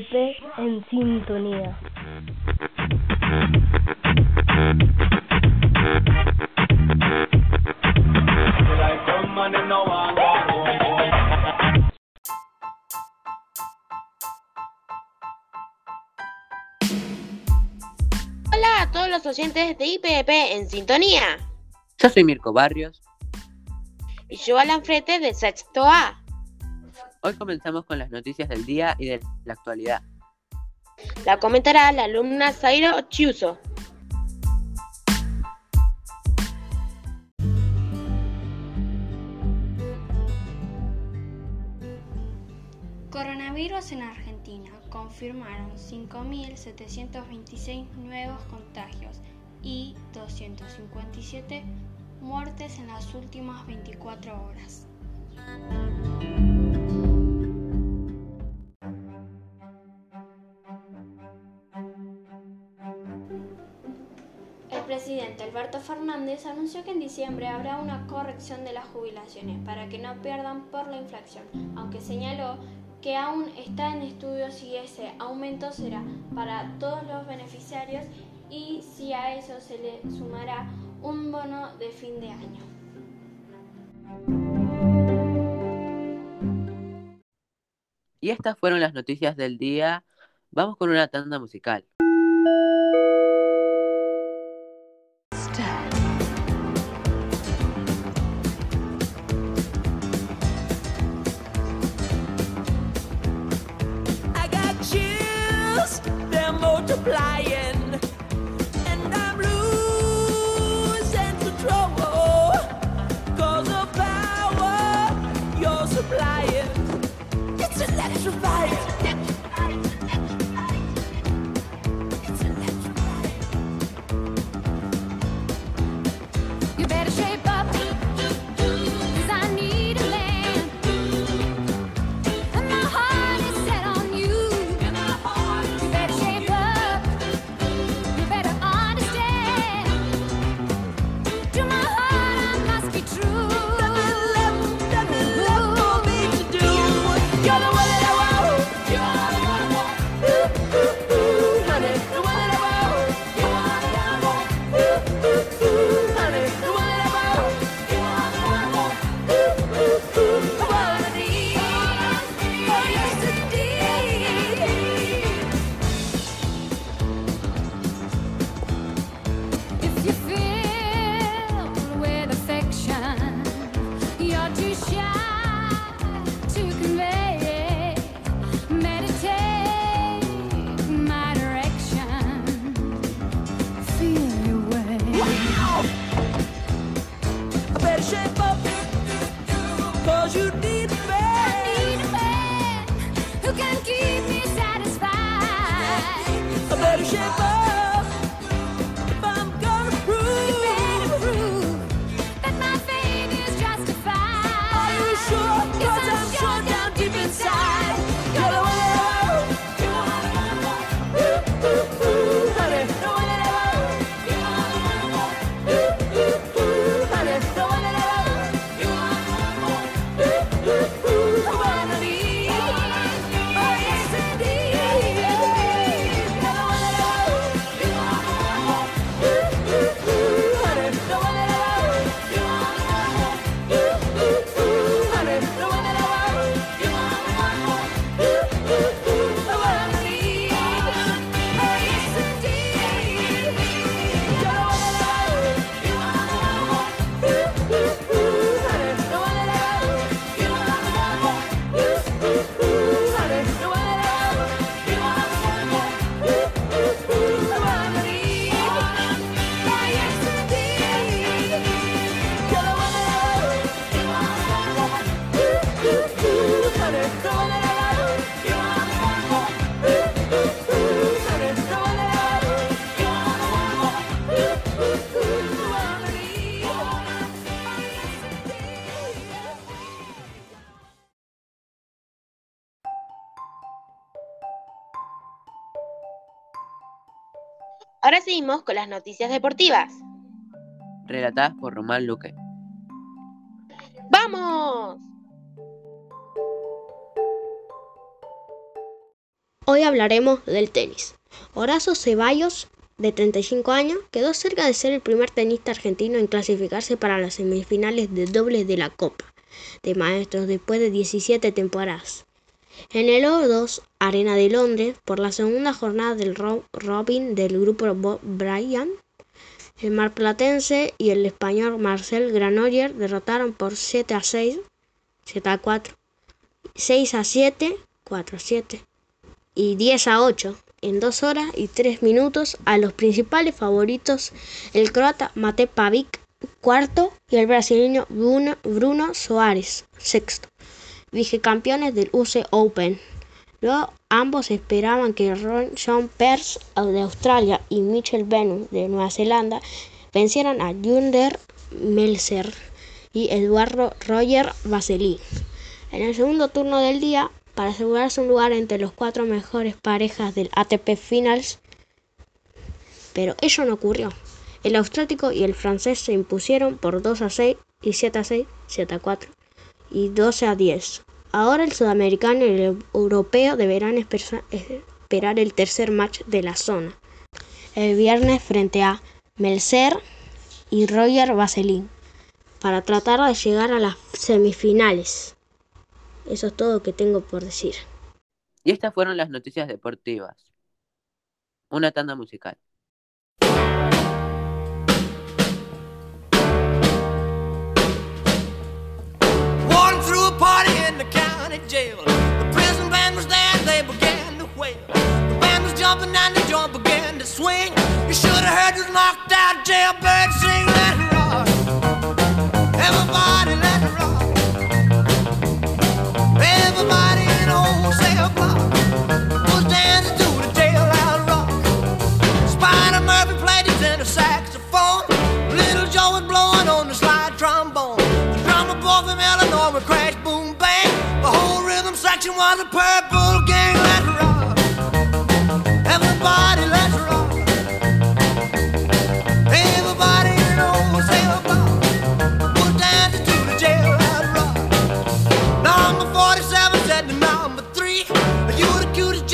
CP en sintonía. Hola a todos los oyentes de IPP en sintonía. Yo soy Mirko Barrios. Y yo Alan Frete de Sexto A. Hoy comenzamos con las noticias del día y de la actualidad. La comentará la alumna Zairo Chiuso. Coronavirus en Argentina. Confirmaron 5.726 nuevos contagios y 257 muertes en las últimas 24 horas. Alberto Fernández anunció que en diciembre habrá una corrección de las jubilaciones para que no pierdan por la inflación, aunque señaló que aún está en estudio si ese aumento será para todos los beneficiarios y si a eso se le sumará un bono de fin de año. Y estas fueron las noticias del día. Vamos con una tanda musical. con las noticias deportivas. Relatadas por Román Luque. ¡Vamos! Hoy hablaremos del tenis. Horacio Ceballos, de 35 años, quedó cerca de ser el primer tenista argentino en clasificarse para las semifinales de dobles de la Copa de Maestros después de 17 temporadas. En el O2 Arena de Londres, por la segunda jornada del ro- Robin del grupo Bob Bryan, el marplatense y el español Marcel Granoller derrotaron por 7 a 6, 7 a 4, 6 a 7, 4 a 7 y 10 a 8 en 2 horas y 3 minutos a los principales favoritos, el croata Mate Pavic, cuarto, y el brasileño Bruno, Bruno Soares, sexto, vicecampeones del UC Open. Luego ambos esperaban que Ron John Pearce de Australia y Mitchell Venus de Nueva Zelanda vencieran a Junder Melzer y Eduardo Roger Vasily. En el segundo turno del día, para asegurarse un lugar entre los cuatro mejores parejas del ATP Finals, pero ello no ocurrió. El austrático y el francés se impusieron por 2 a 6 y 7 a 6, 7 a 4 y 12 a 10. Ahora el sudamericano y el europeo deberán esper- esperar el tercer match de la zona. El viernes frente a Melzer y Roger Vasely para tratar de llegar a las semifinales. Eso es todo que tengo por decir. Y estas fueron las noticias deportivas. Una tanda musical. County jail. The prison band was there, they began to wail. The band was jumping and the joint began to swing. You should have heard this knocked out jailbird sing, let it rock. Everybody, let it rock. Everybody in whole cell block a purple gang. Let's rock. Everybody, let's rock. Everybody the dancing to the rock. Number 47 said to number 3 You the cutest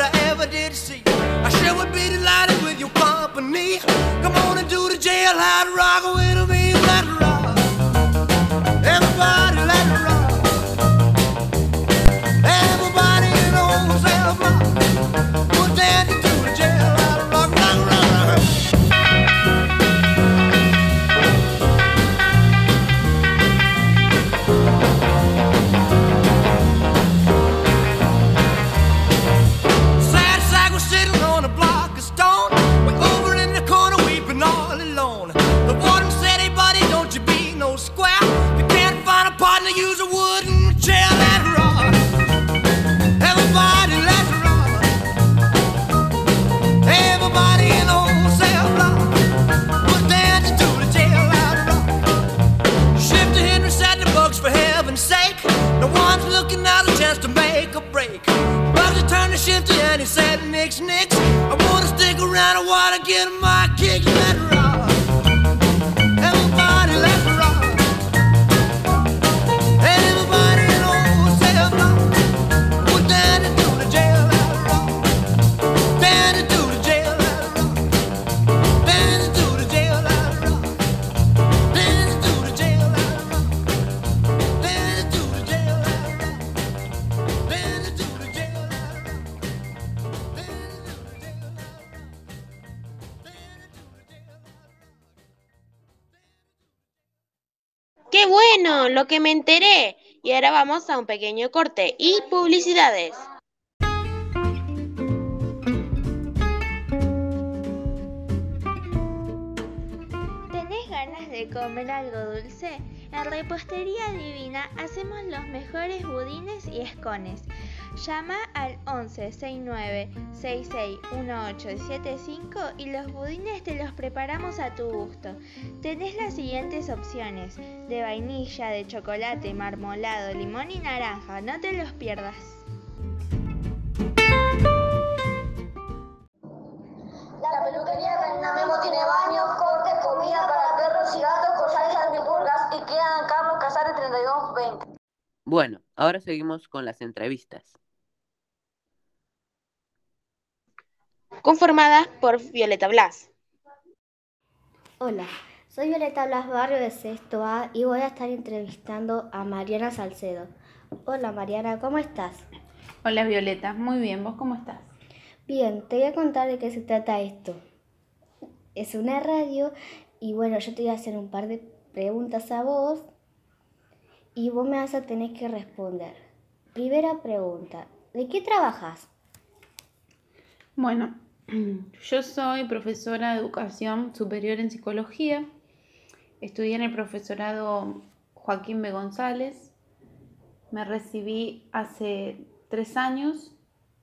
I ever did see I sure would be delighted with your company Come on and do the jailhouse rock Lo que me enteré. Y ahora vamos a un pequeño corte y publicidades. ¿Tenés ganas de comer algo dulce? En Repostería Divina hacemos los mejores budines y escones. Llama al 11 69 66 1875 y los budines te los preparamos a tu gusto. Tenés las siguientes opciones: de vainilla, de chocolate, marmolado, limón y naranja. No te los pierdas. La peluquería Reina Memo tiene baños, cortes, comida para perros y gatos, collares antipulgas y queda en Carlos Casares 3220. Bueno, ahora seguimos con las entrevistas. Conformadas por Violeta Blas. Hola, soy Violeta Blas Barrio de Sexto A y voy a estar entrevistando a Mariana Salcedo. Hola Mariana, ¿cómo estás? Hola Violeta, muy bien, ¿vos cómo estás? Bien, te voy a contar de qué se trata esto. Es una radio y bueno, yo te voy a hacer un par de preguntas a vos y vos me vas a tener que responder. Primera pregunta, ¿de qué trabajas? Bueno, yo soy profesora de educación superior en psicología. Estudié en el profesorado Joaquín B. González. Me recibí hace tres años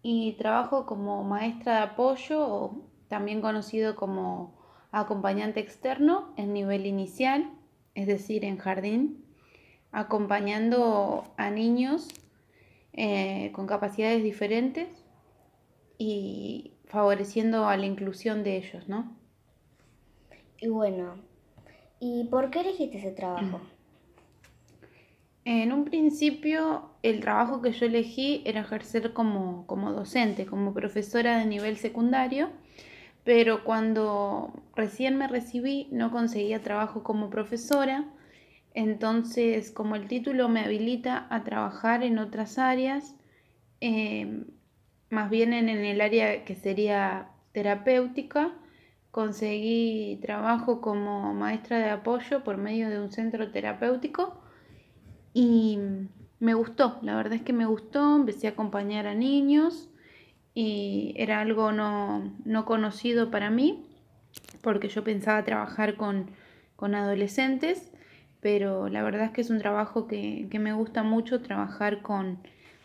y trabajo como maestra de apoyo también conocido como acompañante externo en nivel inicial, es decir, en jardín, acompañando a niños eh, con capacidades diferentes y favoreciendo a la inclusión de ellos, ¿no? Y bueno, ¿y por qué elegiste ese trabajo? En un principio, el trabajo que yo elegí era ejercer como, como docente, como profesora de nivel secundario, pero cuando recién me recibí no conseguía trabajo como profesora, entonces como el título me habilita a trabajar en otras áreas, eh, más bien en, el área que sería terapéutica, conseguí trabajo como maestra de apoyo por medio de un centro terapéutico y me gustó, la verdad es que me gustó, empecé a acompañar a niños y era algo no, no conocido para mí porque yo pensaba trabajar con, con adolescentes, pero la verdad es que es un trabajo que, que me gusta mucho trabajar con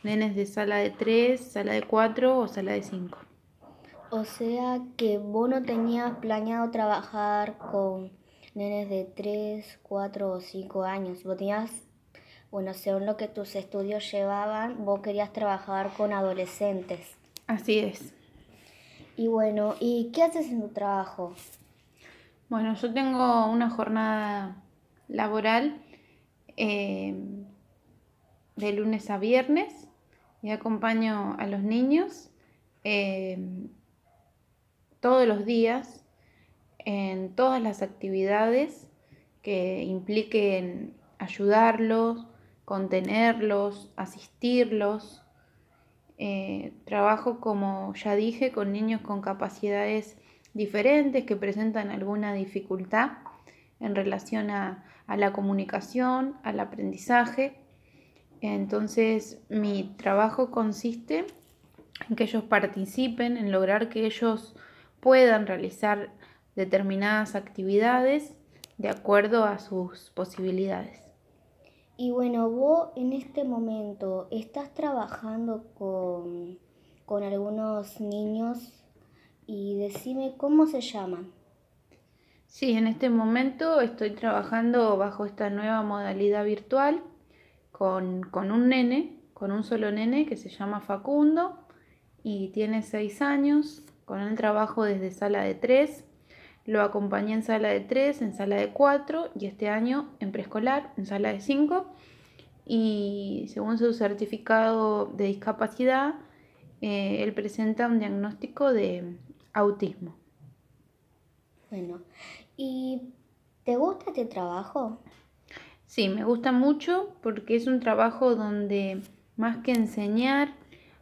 nenes de sala de 3, sala de 4 o sala de 5. O sea que vos no tenías planeado trabajar con nenes de 3, 4 o 5 años. Vos tenías, bueno, según lo que tus estudios llevaban, vos querías trabajar con adolescentes. Así es. Y bueno, ¿y qué haces en tu trabajo? Bueno, yo tengo una jornada laboral eh, de lunes a viernes y acompaño a los niños eh, todos los días en todas las actividades que impliquen ayudarlos, contenerlos, asistirlos. Eh, trabajo, como ya dije, con niños con capacidades diferentes que presentan alguna dificultad en relación a, a la comunicación, al aprendizaje. Entonces mi trabajo consiste en que ellos participen, en lograr que ellos puedan realizar determinadas actividades de acuerdo a sus posibilidades. Y bueno, vos en este momento estás trabajando con, con algunos niños y decime cómo se llaman. Sí, en este momento estoy trabajando bajo esta nueva modalidad virtual con, con un nene, con un solo nene que se llama Facundo y tiene seis años. Con él trabajo desde sala de 3, lo acompañé en sala de 3, en sala de 4 y este año en preescolar, en sala de 5. Y según su certificado de discapacidad, eh, él presenta un diagnóstico de autismo. Bueno, ¿y te gusta este trabajo? Sí, me gusta mucho porque es un trabajo donde más que enseñar,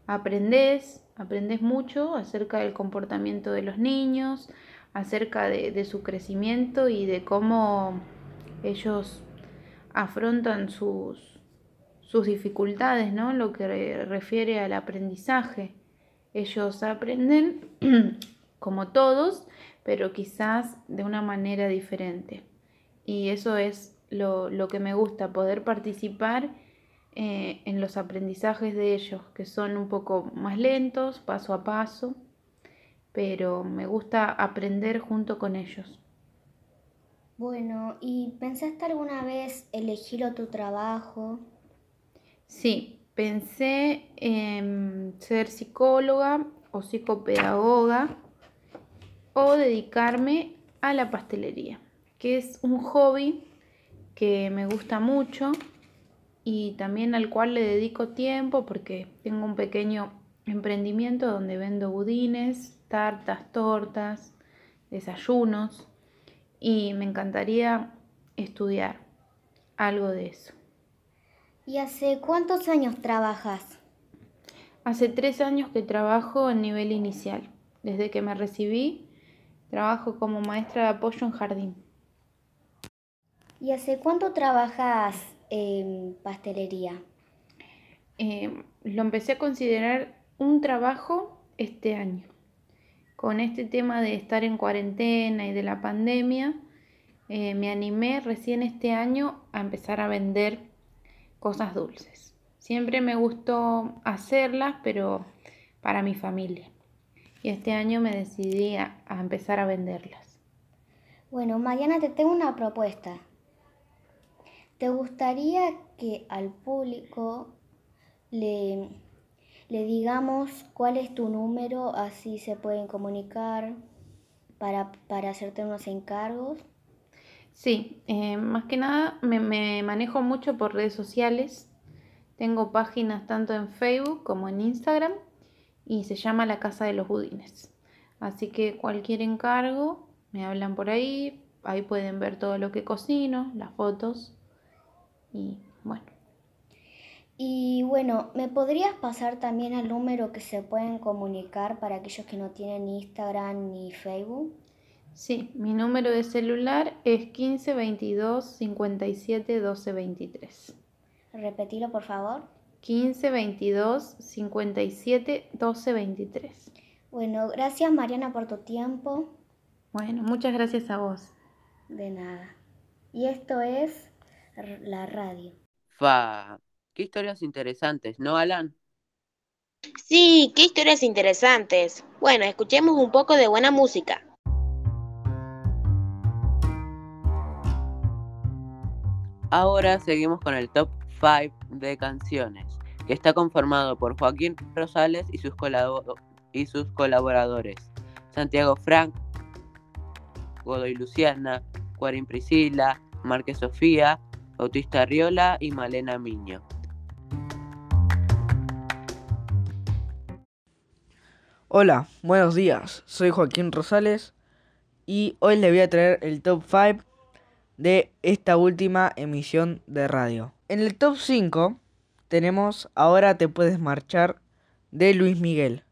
aprendes, aprendes mucho acerca del comportamiento de los niños, acerca de, de su crecimiento y de cómo ellos afrontan sus, sus dificultades, ¿no? Lo que re- refiere al aprendizaje. Ellos aprenden como todos, pero quizás de una manera diferente. Y eso es lo, lo que me gusta, poder participar eh, en los aprendizajes de ellos, que son un poco más lentos, paso a paso, pero me gusta aprender junto con ellos. Bueno, ¿y pensaste alguna vez elegir otro trabajo? Sí, pensé en ser psicóloga o psicopedagoga o dedicarme a la pastelería, que es un hobby que me gusta mucho y también al cual le dedico tiempo porque tengo un pequeño emprendimiento donde vendo budines, tartas, tortas, desayunos y me encantaría estudiar algo de eso. ¿Y hace cuántos años trabajas? Hace tres años que trabajo en nivel inicial. Desde que me recibí, trabajo como maestra de apoyo en jardín. ¿Y hace cuánto trabajas en pastelería? Eh, lo empecé a considerar un trabajo este año. Con este tema de estar en cuarentena y de la pandemia, eh, me animé recién este año a empezar a vender cosas dulces. Siempre me gustó hacerlas, pero para mi familia. Y este año me decidí a, a empezar a venderlas. Bueno, Mariana, te tengo una propuesta. ¿Te gustaría que al público le, le digamos cuál es tu número, así se pueden comunicar para, para hacerte unos encargos? Sí, eh, más que nada me, me manejo mucho por redes sociales. Tengo páginas tanto en Facebook como en Instagram y se llama La Casa de los Budines. Así que cualquier encargo, me hablan por ahí, ahí pueden ver todo lo que cocino, las fotos y bueno. Y bueno, ¿me podrías pasar también el número que se pueden comunicar para aquellos que no tienen Instagram ni Facebook? Sí, mi número de celular es 15 22 57 12 23. Repetilo, por favor. 15 22 57 12 23. Bueno, gracias Mariana por tu tiempo. Bueno, muchas gracias a vos. De nada. Y esto es la radio. Fa, qué historias interesantes, ¿no, Alan? Sí, qué historias interesantes. Bueno, escuchemos un poco de buena música. Ahora seguimos con el top 5 de canciones, que está conformado por Joaquín Rosales y sus, colabo- y sus colaboradores, Santiago Frank, Godoy Luciana, Cuarín Priscila, Márquez Sofía, Bautista Riola y Malena Miño. Hola, buenos días. Soy Joaquín Rosales y hoy les voy a traer el top 5 de esta última emisión de radio. En el top 5 tenemos Ahora te puedes marchar de Luis Miguel.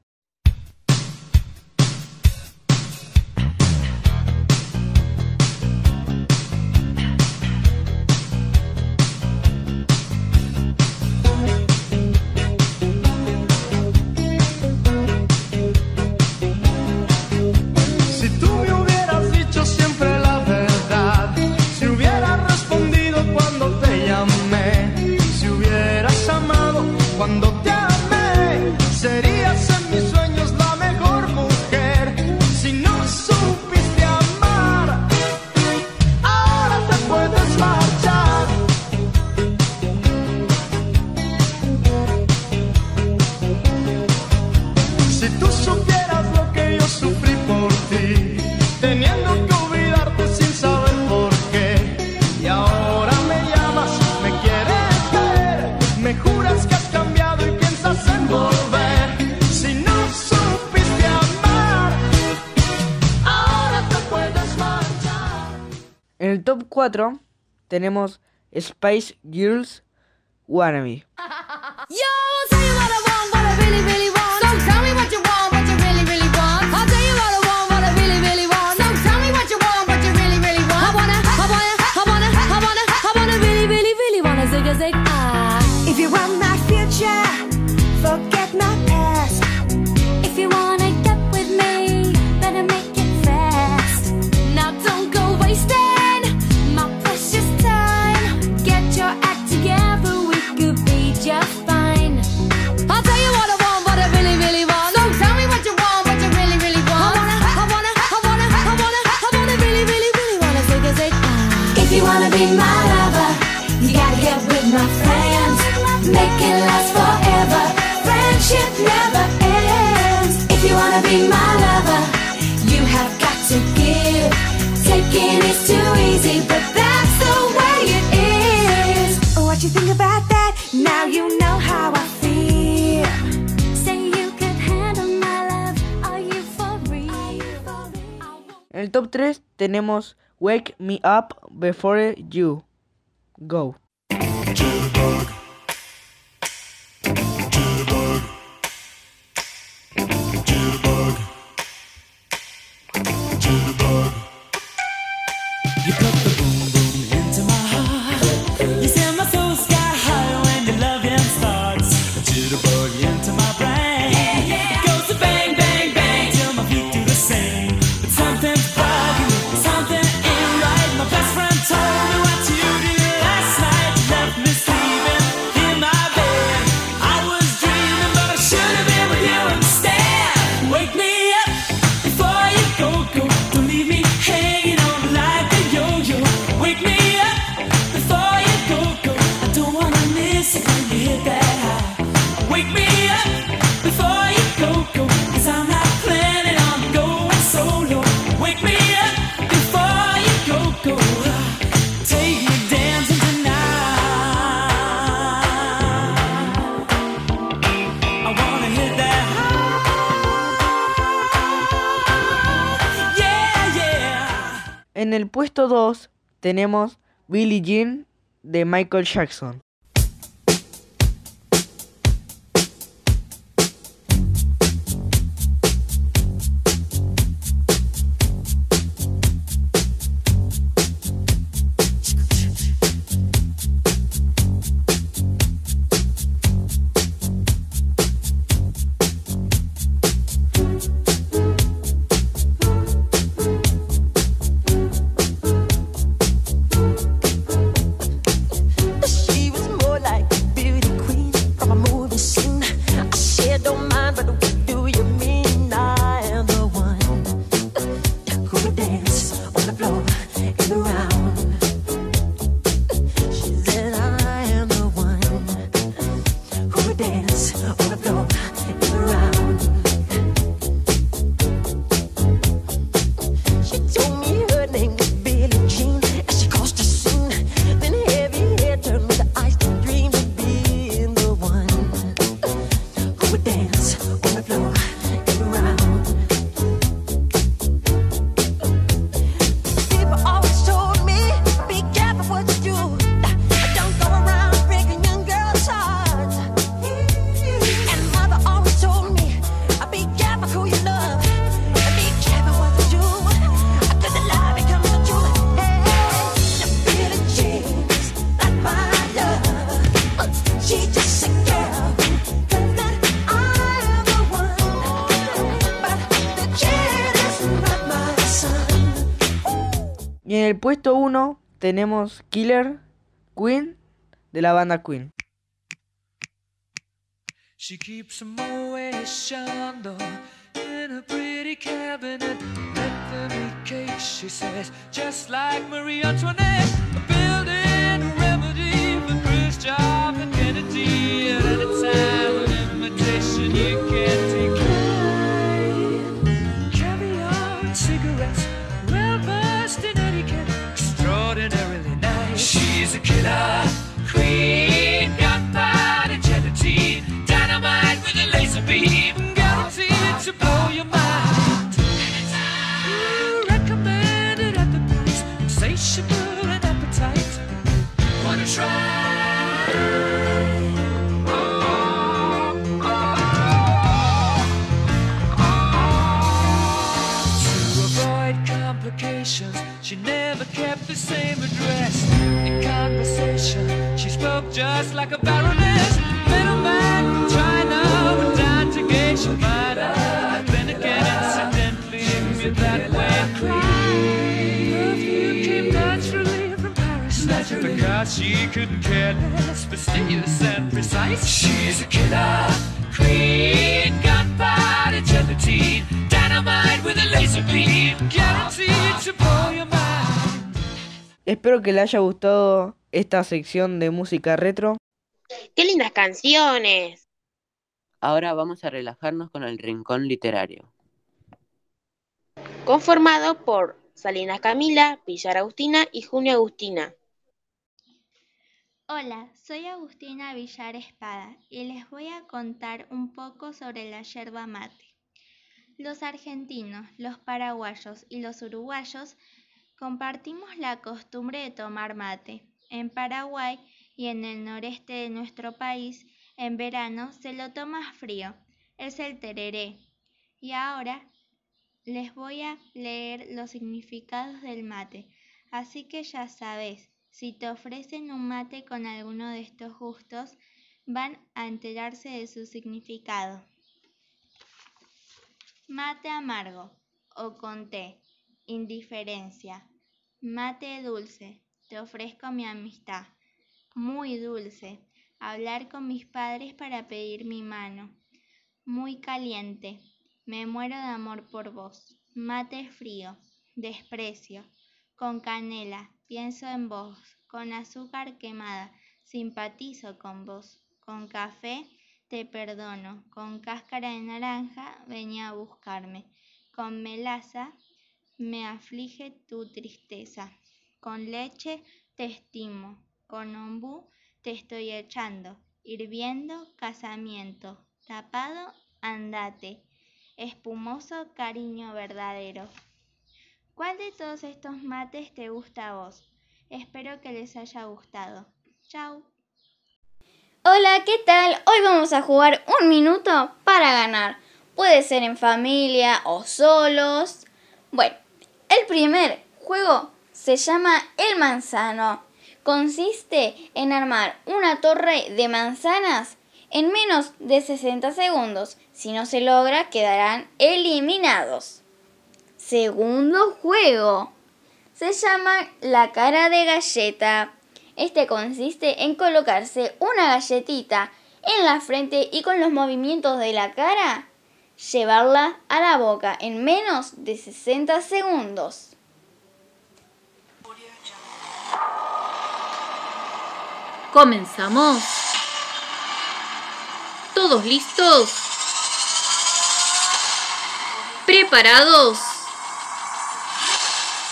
Tenemos Spice Girls Wannabe. tenemos Wake Me Up Before You Go. 2 tenemos Billie Jean de Michael Jackson. Puesto 1 tenemos Killer Queen de la banda Queen. She keeps a Moet Chandon in a pretty cabinet. Eat cake, she says, just like Marie Antoinette. A building remedy for Khrushchev and Kennedy. At any time, an invitation you can decline. She's a killer queen, gunpowder gelatine, dynamite with a laser beam, guaranteed to blow the same address. In conversation, she spoke just like a baroness. Middleman from China went down to Geisha Minor. Then again, incidentally, me that way. Perfume came naturally from Paris. Because she couldn't care less, fastidious and precise. She's a killer queen, gunpowder gelatine, dynamite with a laser beam, guaranteed to blow your. Espero que le haya gustado esta sección de música retro. ¡Qué lindas canciones! Ahora vamos a relajarnos con el rincón literario. Conformado por Salinas Camila, Villar Agustina y Junio Agustina. Hola, soy Agustina Villar Espada y les voy a contar un poco sobre la yerba mate. Los argentinos, los paraguayos y los uruguayos compartimos la costumbre de tomar mate. En Paraguay y en el noreste de nuestro país, en verano se lo toma frío. Es el tereré. Y ahora les voy a leer los significados del mate. Así que ya sabes, si te ofrecen un mate con alguno de estos gustos, van a enterarse de su significado. Mate amargo o con té, indiferencia. Mate dulce, te ofrezco mi amistad. Muy dulce, hablar con mis padres para pedir mi mano. Muy caliente, me muero de amor por vos. Mate frío, desprecio. Con canela, pienso en vos. Con azúcar quemada, simpatizo con vos. Con café, te perdono. Con cáscara de naranja, venía a buscarme. Con melaza, me aflige tu tristeza. Con leche, te estimo. Con ombú, te estoy echando. Hirviendo, casamiento. Tapado, andate. Espumoso, cariño verdadero. ¿Cuál de todos estos mates te gusta a vos? Espero que les haya gustado. Chao. Hola, ¿qué tal? Hoy vamos a jugar un minuto para ganar. Puede ser en familia o solos. Bueno, el primer juego se llama El Manzano. Consiste en armar una torre de manzanas en menos de 60 segundos. Si no se logra, quedarán eliminados. Segundo juego. Se llama La cara de galleta. Este consiste en colocarse una galletita en la frente y con los movimientos de la cara llevarla a la boca en menos de 60 segundos. Comenzamos. ¿Todos listos? ¿Preparados?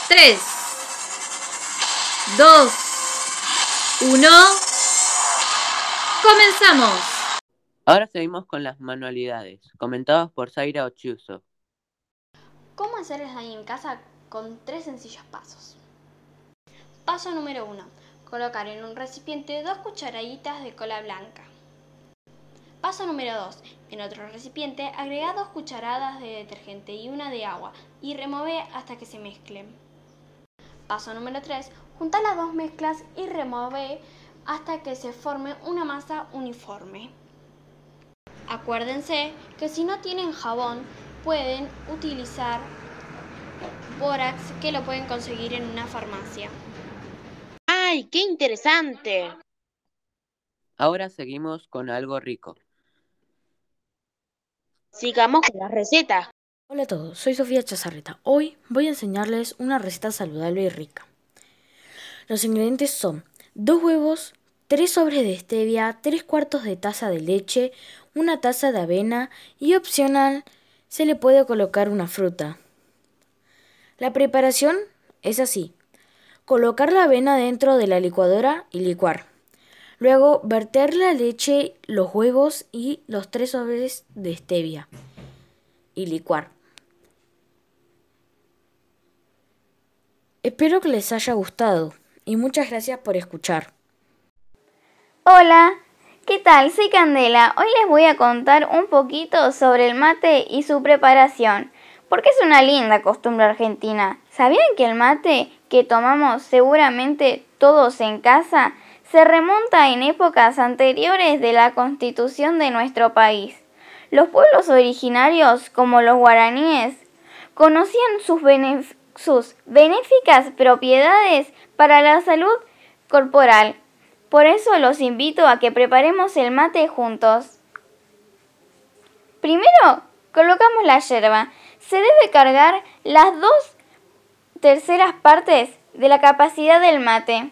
3, 2, 1. ¡Comenzamos! Ahora seguimos con las manualidades, comentadas por Zaira Ochuso. ¿Cómo hacerlas ahí en casa con tres sencillos pasos? Paso número 1. Colocar en un recipiente dos cucharaditas de cola blanca. Paso número 2. En otro recipiente agrega dos cucharadas de detergente y una de agua y remueve hasta que se mezclen. Paso número 3. Junta las dos mezclas y remueve hasta que se forme una masa uniforme. Acuérdense que si no tienen jabón pueden utilizar bórax que lo pueden conseguir en una farmacia. ¡Ay, qué interesante! Ahora seguimos con algo rico. Sigamos con las recetas. Hola a todos, soy Sofía Chazarreta. Hoy voy a enseñarles una receta saludable y rica. Los ingredientes son dos huevos, tres sobres de stevia, tres cuartos de taza de leche, una taza de avena y opcional se le puede colocar una fruta. La preparación es así. Colocar la avena dentro de la licuadora y licuar. Luego verter la leche, los huevos y los tres sobres de stevia y licuar. Espero que les haya gustado y muchas gracias por escuchar. Hola, ¿qué tal? Soy Candela. Hoy les voy a contar un poquito sobre el mate y su preparación, porque es una linda costumbre argentina. ¿Sabían que el mate que tomamos seguramente todos en casa se remonta en épocas anteriores de la constitución de nuestro país? Los pueblos originarios, como los guaraníes, conocían sus, sus benéficas propiedades para la salud corporal. Por eso los invito a que preparemos el mate juntos. Primero, colocamos la yerba. Se debe cargar las dos terceras partes de la capacidad del mate.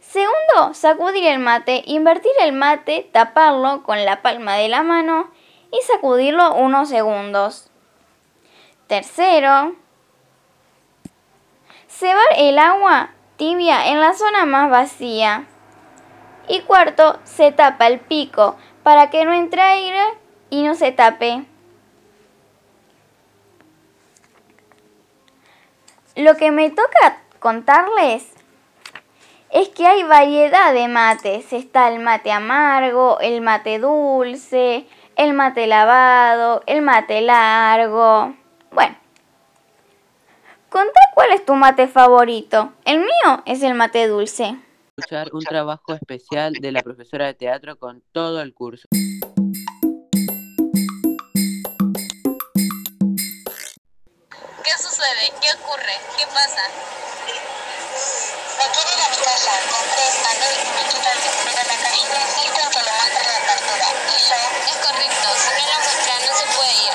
Segundo, sacudir el mate, invertir el mate, taparlo con la palma de la mano y sacudirlo unos segundos. Tercero, cebar el agua tibia en la zona más vacía. Y cuarto, se tapa el pico para que no entre aire y no se tape. Lo que me toca contarles es que hay variedad de mates. Está el mate amargo, el mate dulce, el mate lavado, el mate largo. Bueno, contá cuál es tu mate favorito. El mío es el mate dulce escuchar un trabajo especial de la profesora de teatro con todo el curso. ¿Qué sucede? ¿Qué ocurre? ¿Qué pasa? Me quiero ir a mi casa, compré Manuel y me quitan pero la cariño insisten que le muestre la captura. Y yo, es correcto, si no la muestra no se puede ir.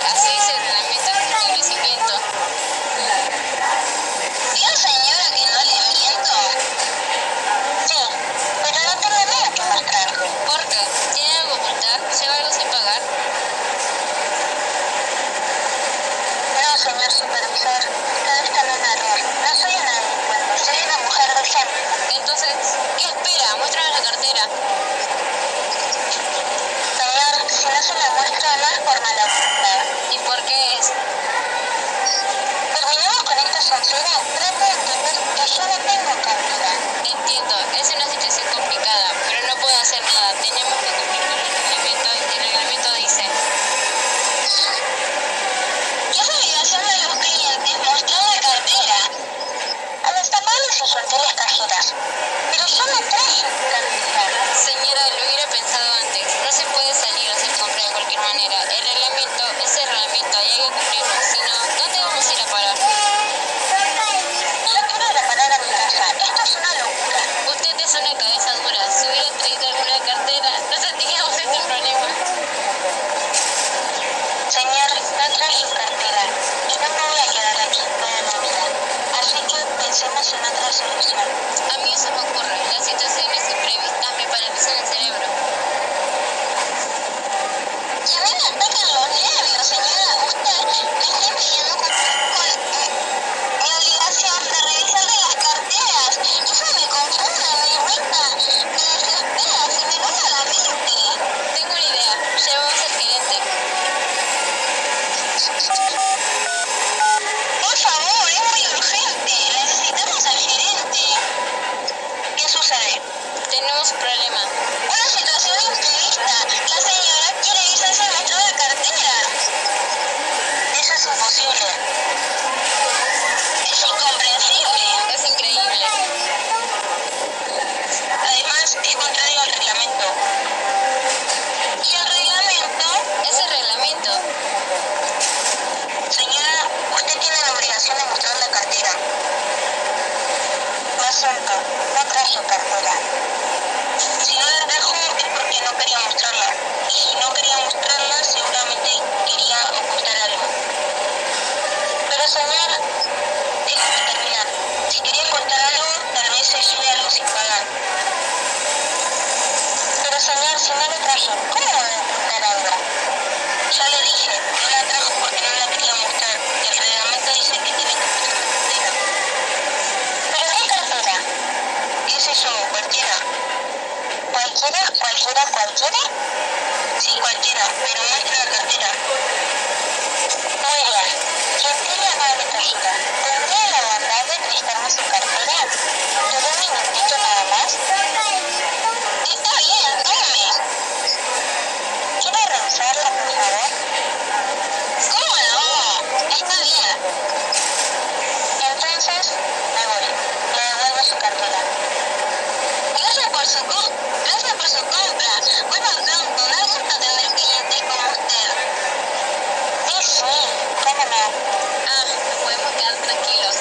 Ah, nos podemos quedar tranquilos.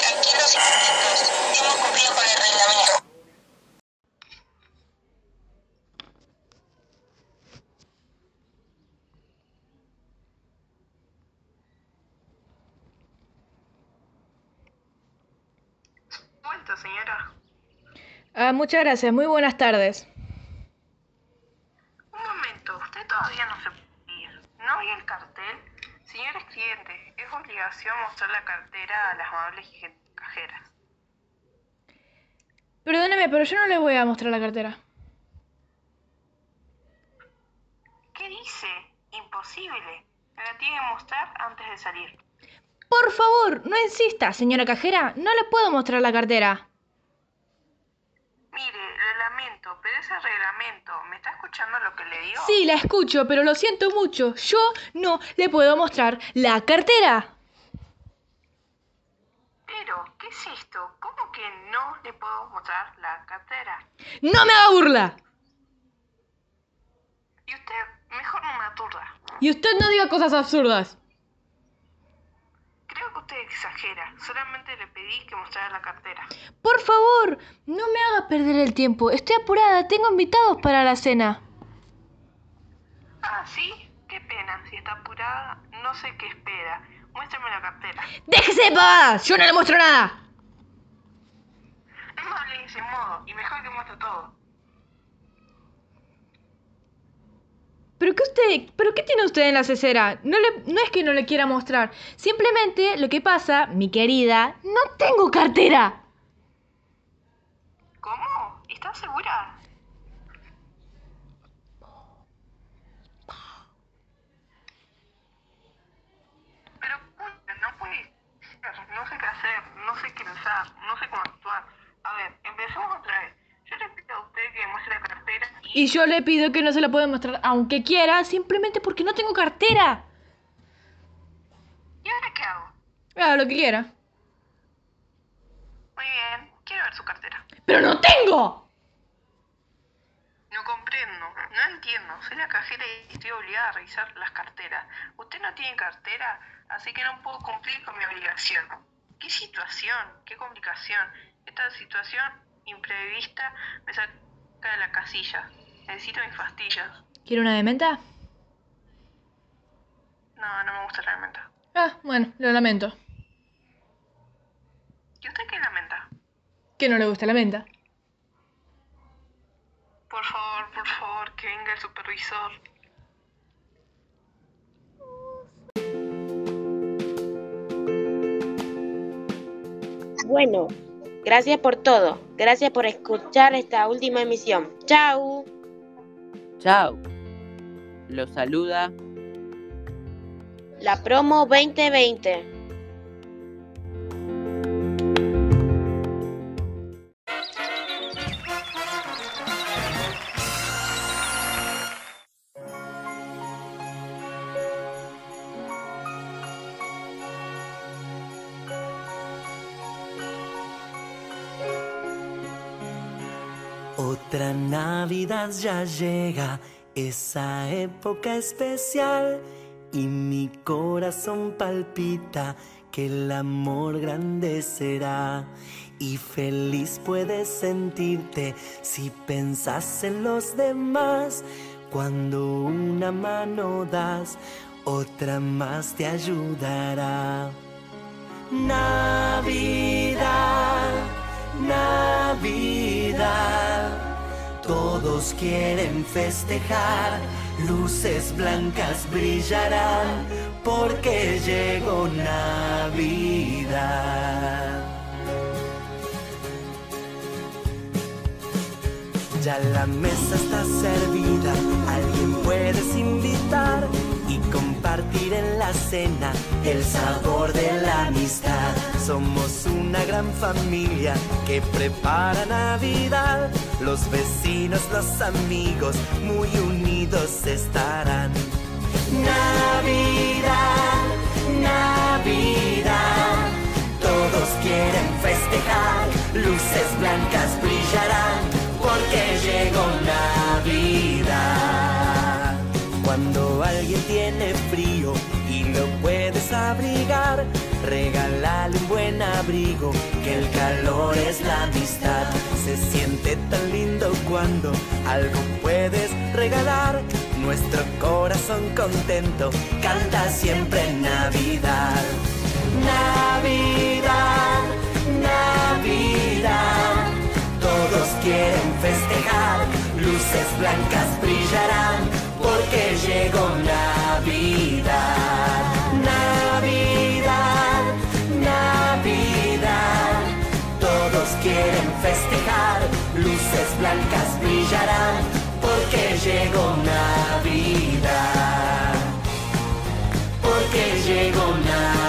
Tranquilos y contentos. Hemos cumplido con el reglamento. Señora. Ah, muchas gracias. Muy buenas tardes. Perdóneme, pero yo no le voy a mostrar la cartera. ¿Qué dice? Imposible. Me la tiene que mostrar antes de salir. Por favor, no insista, señora cajera. No le puedo mostrar la cartera. Mire, lo lamento, pero es el reglamento. ¿Me está escuchando lo que le digo? Sí, la escucho, pero lo siento mucho. Yo no le puedo mostrar la cartera. Pero, ¿qué es esto? ¿Cómo que no le puedo mostrar la cartera? ¡No me haga burla! Y usted, mejor no me aturda. Y usted no diga cosas absurdas. Creo que usted exagera. Solamente le pedí que mostrara la cartera. Por favor, no me haga perder el tiempo. Estoy apurada, tengo invitados para la cena. Ah, ¿sí? Qué pena. Si está apurada, no sé qué espera. Muéstrame la cartera. ¡Déjese de pavadas! ¡Yo no le muestro nada! No de ese modo. Y mejor que muestre todo. ¿Pero qué usted, pero qué tiene usted en la cesera? No, le, no es que no le quiera mostrar. Simplemente lo que pasa, mi querida, no tengo cartera. ¿Cómo? ¿Estás segura? Pero, puta, no puede ser. No sé qué hacer, no sé qué pensar, no sé cómo actuar. A ver, empecemos otra vez. Yo le pido a usted que muestre la cartera y... Y yo le pido que no se la pueda mostrar aunque quiera, simplemente porque no tengo cartera. ¿Y ahora qué hago? Haga lo que quiera. Muy bien, quiero ver su cartera. ¡Pero no tengo! No comprendo, no entiendo. Soy la cajera y estoy obligada a revisar las carteras. Usted no tiene cartera, así que no puedo cumplir con ¿Qué situación? ¿Qué complicación? Esta situación imprevista me saca de la casilla. Necesito mis pastillas. ¿Quiere una de menta? No, no me gusta la menta. Ah, bueno, lo lamento. ¿Y usted qué lamenta? Que no le gusta la menta. Por favor, por favor, que venga el supervisor. Bueno, gracias por todo. Gracias por escuchar esta última emisión. Chau. Chao. Los saluda La promo 2020. Ya llega, esa época especial, y mi corazón palpita que el amor grande será. Y feliz puedes sentirte si pensas en los demás. Cuando una mano das, otra más te ayudará. Navidad, Navidad. Todos quieren festejar, luces blancas brillarán porque llegó Navidad. Ya la mesa está servida, alguien puedes invitar compartir en la cena el sabor de la amistad. Somos una gran familia que prepara Navidad. Los vecinos, los amigos, muy unidos estarán. Navidad, Navidad. Todos quieren festejar, luces blancas brillarán porque llegó Navidad. Cuando alguien tiene frío y lo puedes abrigar, regálale un buen abrigo, que el calor es la amistad. Se siente tan lindo cuando algo puedes regalar. Nuestro corazón contento canta siempre en Navidad. Navidad, Navidad. Todos quieren festejar, luces blancas brillarán porque llegó Navidad. Navidad, Navidad. Todos quieren festejar, luces blancas brillarán porque llegó Navidad. Porque llegó Navidad.